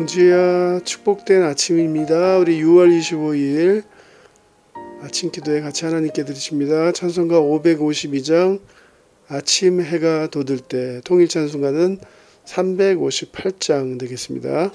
봉지야 축복된 아침입니다. 우리 6월 25일 아침 기도에 같이 하나님께 드리십니다. 찬송가 552장 아침 해가 돋을 때 통일 찬송가는 358장 되겠습니다.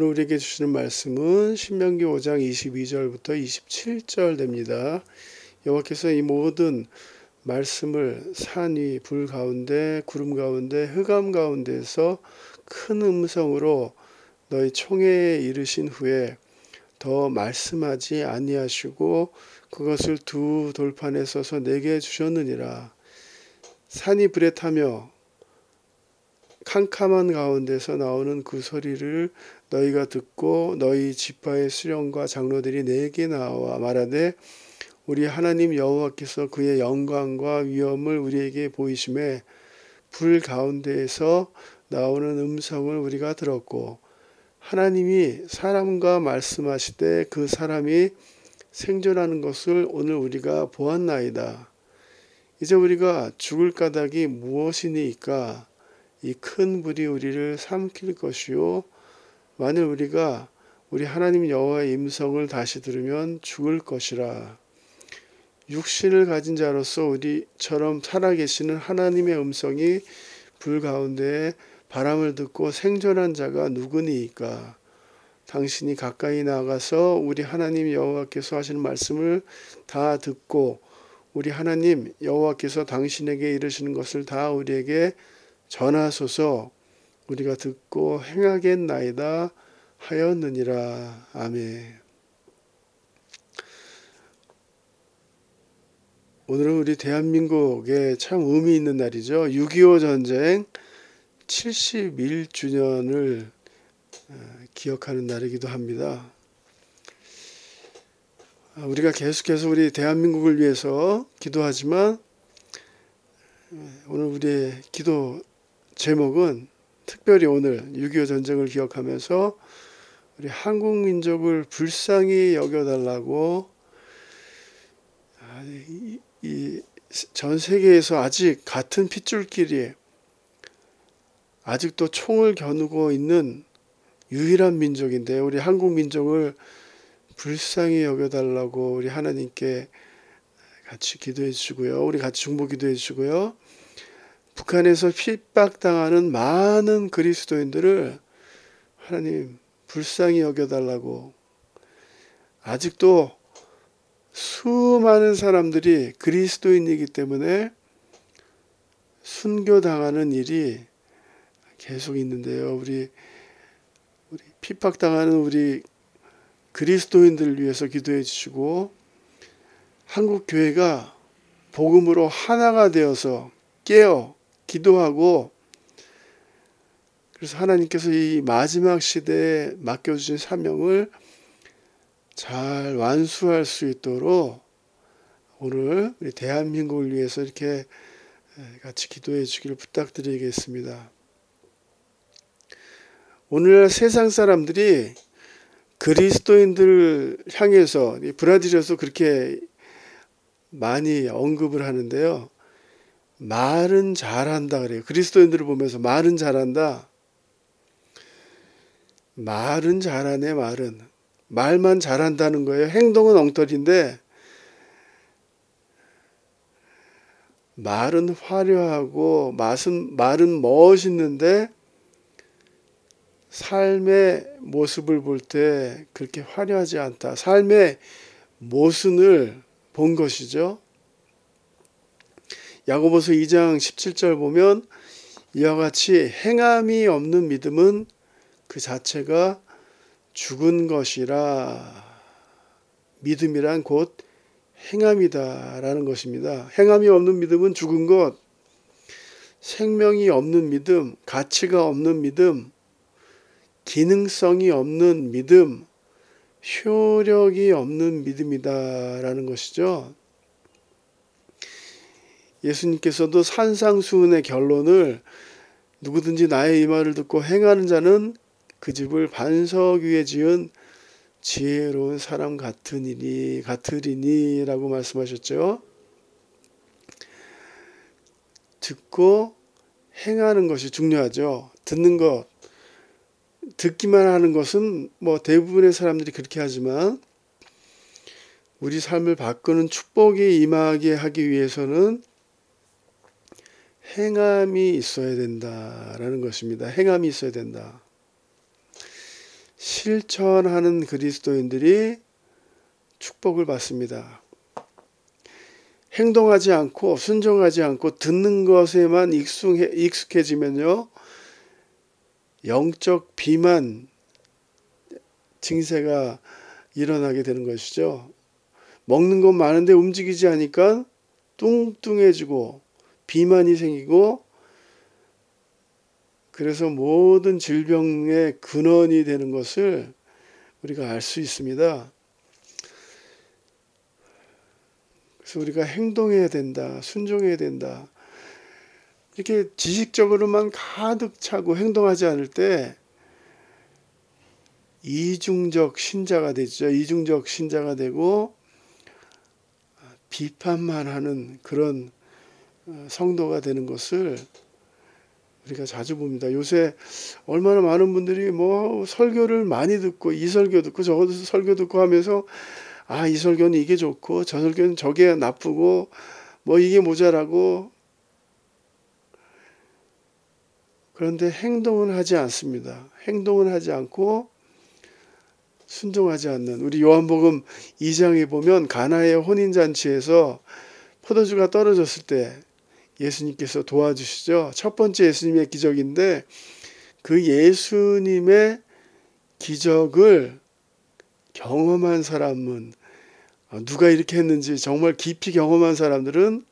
오늘 우리에게 주시는 말씀은 신명기 5장 22절부터 27절 됩니다. 여호와께서 이 모든 말씀을 산 위, 불 가운데, 구름 가운데, 흑암 가운데에서 큰 음성으로 너희 총회에 이르신 후에 더 말씀하지 아니하시고 그것을 두 돌판에 써서 내게 주셨느니라. 산이 불에 타며 캄캄한 가운데서 나오는 그 소리를 너희가 듣고 너희 지파의 수령과 장로들이 내게 나와 말하되 우리 하나님 여호와께서 그의 영광과 위엄을 우리에게 보이심에 불 가운데에서 나오는 음성을 우리가 들었고 하나님이 사람과 말씀하시되 그 사람이 생존하는 것을 오늘 우리가 보았나이다. 이제 우리가 죽을 까닭이 무엇이니까 이큰 불이 우리를 삼킬 것이요 만일 우리가 우리 하나님 여호와의 임성을 다시 들으면 죽을 것이라. 육신을 가진 자로서 우리처럼 살아계시는 하나님의 음성이 불 가운데 바람을 듣고 생존한 자가 누구니이까? 당신이 가까이 나가서 우리 하나님 여호와께서 하시는 말씀을 다 듣고 우리 하나님 여호와께서 당신에게 이르시는 것을 다 우리에게 전하소서 우리가 듣고 행하겠나이다 하였느니라. 아멘. 오늘은 우리 대한민국에 참 의미 있는 날이죠. 6.25 전쟁 71주년을 어, 기억하는 날이기도 합니다. 아, 우리가 계속해서 우리 대한민국을 위해서 기도하지만 어, 오늘 우리의 기도 제목은 특별히 오늘 6.25 전쟁을 기억하면서 우리 한국 민족을 불쌍히 여겨달라고 아, 이전 세계에서 아직 같은 핏줄끼리 아직도 총을 겨누고 있는 유일한 민족인데 우리 한국 민족을 불쌍히 여겨달라고 우리 하나님께 같이 기도해 주시고요. 우리 같이 중보 기도해 주시고요. 북한에서 핍박당하는 많은 그리스도인들을 하나님 불쌍히 여겨달라고 아직도 수많은 사람들이 그리스도인이기 때문에 순교당하는 일이 계속 있는데요. 우리 우리 핍박당하는 우리 그리스도인들을 위해서 기도해 주시고 한국 교회가 복음으로 하나가 되어서 깨어 기도하고 그래서 하나님께서 이 마지막 시대에 맡겨주신 사명을 잘 완수할 수 있도록 오늘 우리 대한민국을 위해서 이렇게 같이 기도해 주기를 부탁드리겠습니다. 오늘날 세상 사람들이 그리스도인들을 향해서 브라질에서 그렇게 많이 언급을 하는데요. 말은 잘한다 그래요. 그리스도인들을 보면서 말은 잘한다. 말은 잘하네 말은. 말만 잘한다는 거예요. 행동은 엉터리인데 말은 화려하고 맛은 말은 멋있는데 삶의 모습을 볼 때 그렇게 화려하지 않다. 삶의 모순을 본 것이죠. 야고보서 2장 17절 보면 이와 같이 행함이 없는 믿음은 그 자체가 죽은 것이라 믿음이란 곧 행함이다라는 것입니다. 행함이 없는 믿음은 죽은 것, 생명이 없는 믿음, 가치가 없는 믿음, 기능성이 없는 믿음, 효력이 없는 믿음이다라는 것이죠. 예수님께서도 산상수훈의 결론을 누구든지 나의 이 말을 듣고 행하는 자는 그 집을 반석 위에 지은 지혜로운 사람 같으니니 같으리니라고 말씀하셨죠. 듣고 행하는 것이 중요하죠. 듣는 것 듣기만 하는 것은 뭐 대부분의 사람들이 그렇게 하지만 우리 삶을 바꾸는 축복이 임하게 하기 위해서는 행함이 있어야 된다라는 것입니다. 행함이 있어야 된다. 실천하는 그리스도인들이 축복을 받습니다. 행동하지 않고 순종하지 않고 듣는 것에만 익숙해, 익숙해지면요. 영적 비만 증세가 일어나게 되는 것이죠. 먹는 건 많은데 움직이지 않으니까 뚱뚱해지고 비만이 생기고 그래서 모든 질병의 근원이 되는 것을 우리가 알 수 있습니다. 그래서 우리가 행동해야 된다, 순종해야 된다. 이렇게 지식적으로만 가득 차고 행동하지 않을 때 이중적 신자가 되죠. 이중적 신자가 되고 비판만 하는 그런 성도가 되는 것을 우리가 자주 봅니다. 요새 얼마나 많은 분들이 뭐 설교를 많이 듣고 이 설교 듣고 저 설교 듣고 하면서 아, 이 설교는 이게 좋고 저 설교는 저게 나쁘고 뭐 이게 모자라고 그런데 행동은 하지 않습니다. 행동은 하지 않고 순종하지 않는 우리 요한복음 2장에 보면 가나의 혼인 잔치에서 포도주가 떨어졌을 때 예수님께서 도와주시죠. 첫 번째 예수님의 기적인데 그 예수님의 기적을 경험한 사람은 아, 누가 이렇게 했는지 정말 깊이 경험한 사람들은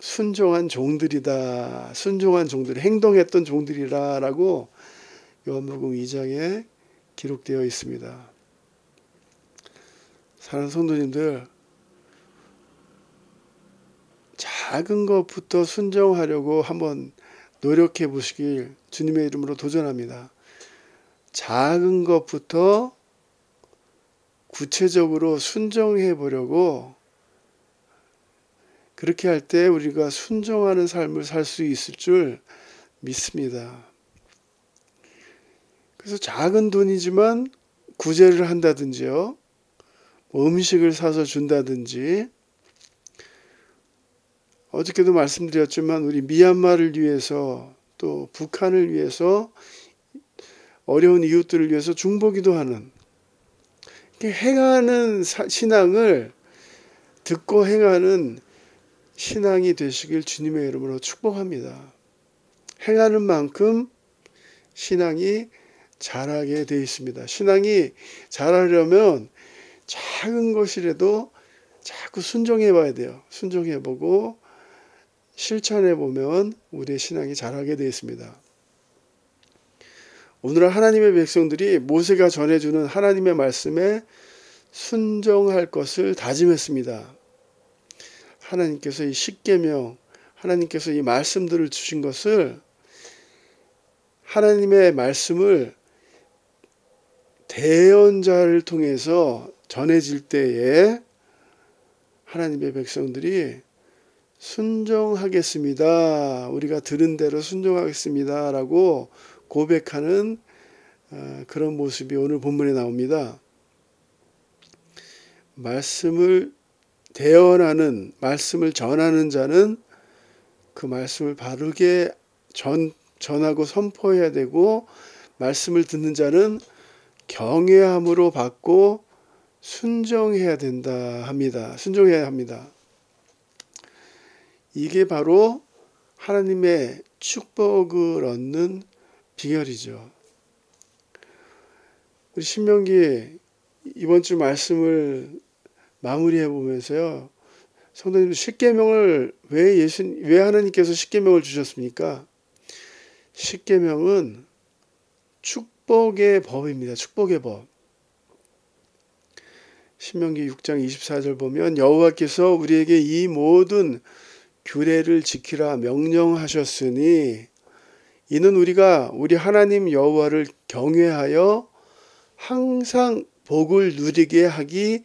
순종한 종들이다. 순종한 종들, 행동했던 종들이라라고 요한복음 2장에 기록되어 있습니다. 사랑하는 성도님들, 작은 것부터 순종하려고 한번 노력해 보시길 주님의 이름으로 도전합니다. 작은 것부터 구체적으로 순종해 보려고 그렇게 할 때 우리가 순종하는 삶을 살 수 있을 줄 믿습니다. 그래서 작은 돈이지만 구제를 한다든지요. 뭐 음식을 사서 준다든지 어저께도 말씀드렸지만 우리 미얀마를 위해서 또 북한을 위해서 어려운 이웃들을 위해서 중보기도 하는 행하는 신앙을 듣고 행하는 신앙이 되시길 주님의 이름으로 축복합니다. 행하는 만큼 신앙이 자라게 되어 있습니다. 신앙이 자라려면 작은 것이라도 자꾸 순종해 봐야 돼요. 순종해 보고 실천해 보면 우리의 신앙이 자라게 되어 있습니다. 오늘은 하나님의 백성들이 모세가 전해주는 하나님의 말씀에 순종할 것을 다짐했습니다. 하나님께서 이 십계명, 하나님께서 이 말씀들을 주신 것을 하나님의 말씀을 대언자를 통해서 전해질 때에 하나님의 백성들이 순종하겠습니다. 우리가 들은 대로 순종하겠습니다. 라고 고백하는 어, 그런 모습이 오늘 본문에 나옵니다. 말씀을 대언하는, 말씀을 전하는 자는 그 말씀을 바르게 전, 전하고 선포해야 되고, 말씀을 듣는 자는 경외함으로 받고 순종해야 된다 합니다. 순종해야 합니다. 이게 바로 하나님의 축복을 얻는 비결이죠. 우리 신명기 이번 주 말씀을 마무리해 보면서요. 성도님 십계명을 왜 예수 왜 하나님께서 십계명을 주셨습니까? 십계명은 축복의 법입니다. 축복의 법. 신명기 6장 24절 보면 여호와께서 우리에게 이 모든 규례를 지키라 명령하셨으니 이는 우리가 우리 하나님 여호와를 경외하여 항상 복을 누리게 하기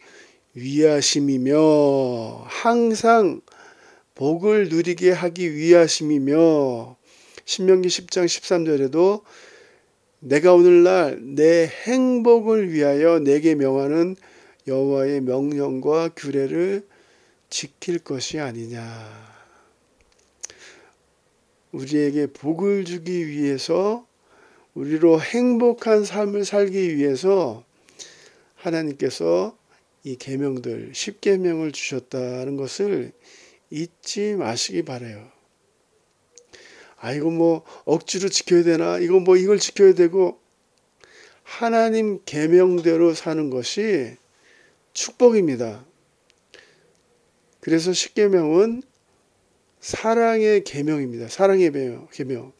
위하심이며 항상 복을 누리게 하기 위하심이며 신명기 10장 13절에도 내가 오늘날 내 행복을 위하여 내게 명하는 여호와의 명령과 규례를 지킬 것이 아니냐. 우리에게 복을 주기 위해서 우리로 행복한 삶을 살기 위해서 하나님께서 이 계명들 십계명을 주셨다는 것을 잊지 마시기 바래요. 아 이거 뭐 억지로 지켜야 되나? 이거 뭐 이걸 지켜야 되고 하나님 계명대로 사는 것이 축복입니다. 그래서 십계명은 사랑의 계명입니다. 사랑의 계명.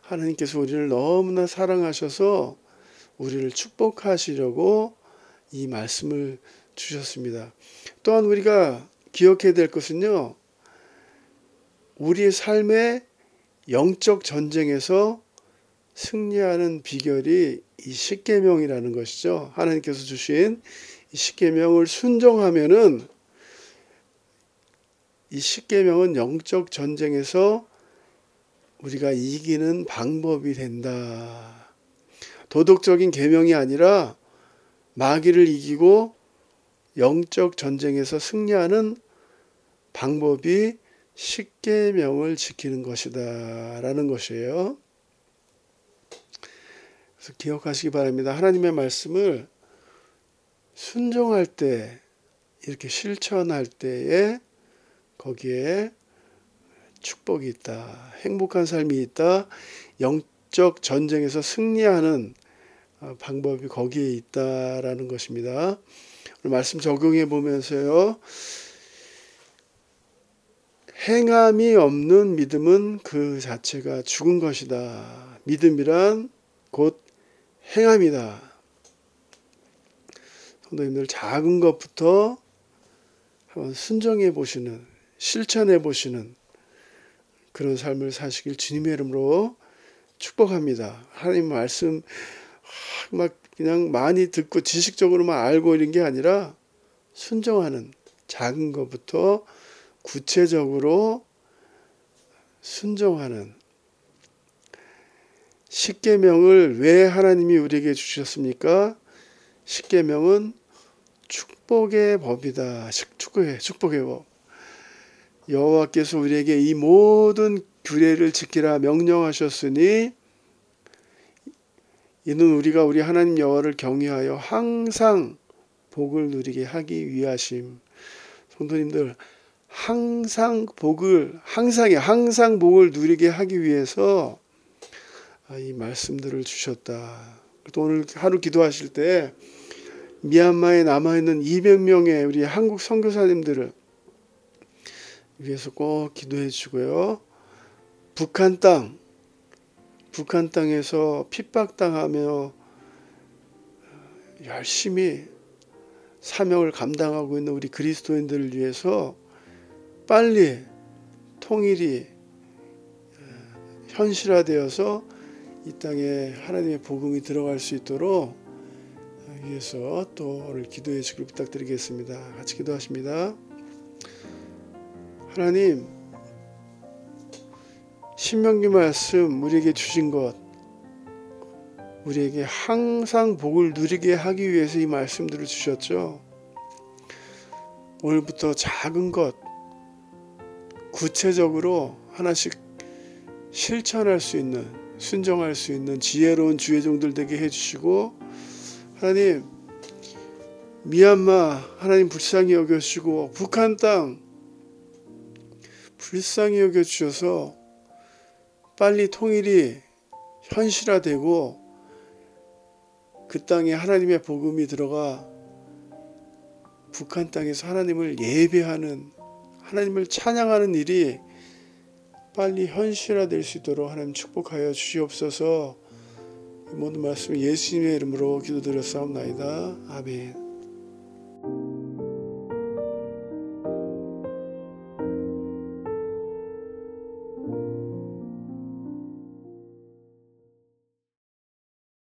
하나님께서 우리를 너무나 사랑하셔서 우리를 축복하시려고 이 말씀을 주셨습니다. 또한 우리가 기억해야 될 것은요. 우리의 삶의 영적 전쟁에서 승리하는 비결이 이 십계명이라는 것이죠. 하나님께서 주신 이 십계명을 순종하면은 이 십계명은 영적 전쟁에서 우리가 이기는 방법이 된다. 도덕적인 계명이 아니라 마귀를 이기고 영적 전쟁에서 승리하는 방법이 십계명을 지키는 것이다라는 것이에요. 그래서 기억하시기 바랍니다. 하나님의 말씀을 순종할 때 이렇게 실천할 때에 거기에 축복이 있다. 행복한 삶이 있다. 영적 전쟁에서 승리하는 어, 방법이 거기에 있다라는 것입니다. 말씀 적용해 보면서요. 행함이 없는 믿음은 그 자체가 죽은 것이다. 믿음이란 곧 행함이다. 성도님들 작은 것부터 한번 순정해 보시는, 실천해 보시는 그런 삶을 사시길 주님의 이름으로 축복합니다. 하나님 말씀 막 그냥 많이 듣고 지식적으로만 알고 이런 게 아니라 순종하는 작은 것부터 구체적으로 순종하는 십계명을 왜 하나님이 우리에게 주셨습니까? 십계명은 축복의 법이다. 축복의 축복의 법. 여호와께서 우리에게 이 모든 규례를 지키라 명령하셨으니 이는 우리가 우리 하나님 여호와를 경외하여 항상 복을 누리게 하기 위하심. 성도님들 항상 복을 항상에 항상 복을 누리게 하기 위해서 아, 이 말씀들을 주셨다. 또 오늘 하루 기도하실 때 미얀마에 남아 있는 200명의 우리 한국 선교사님들을 위해서 꼭 기도해 주고요. 북한 땅 북한 땅에서 핍박당하며 열심히 사명을 감당하고 있는 우리 그리스도인들을 위해서 빨리 통일이 현실화되어서 이 땅에 하나님의 복음이 들어갈 수 있도록 위해서 또 오늘 기도해 주기를 부탁드리겠습니다. 같이 기도하십니다. 하나님 신명기 말씀 우리에게 주신 것 우리에게 항상 복을 누리게 하기 위해서 이 말씀들을 주셨죠. 오늘부터 작은 것 구체적으로 하나씩 실천할 수 있는 순정할 수 있는 지혜로운 주의 종들 되게 해주시고 하나님 미얀마 하나님 불쌍히 여겨주시고 북한 땅 불쌍히 여겨 주셔서 빨리 통일이 현실화되고 그 땅에 하나님의 복음이 들어가 북한 땅에서 하나님을 예배하는 하나님을 찬양하는 일이 빨리 현실화될 수 있도록 하나님 축복하여 주시옵소서. 이 모든 말씀 예수님의 이름으로 기도드렸사옵나이다. 아멘.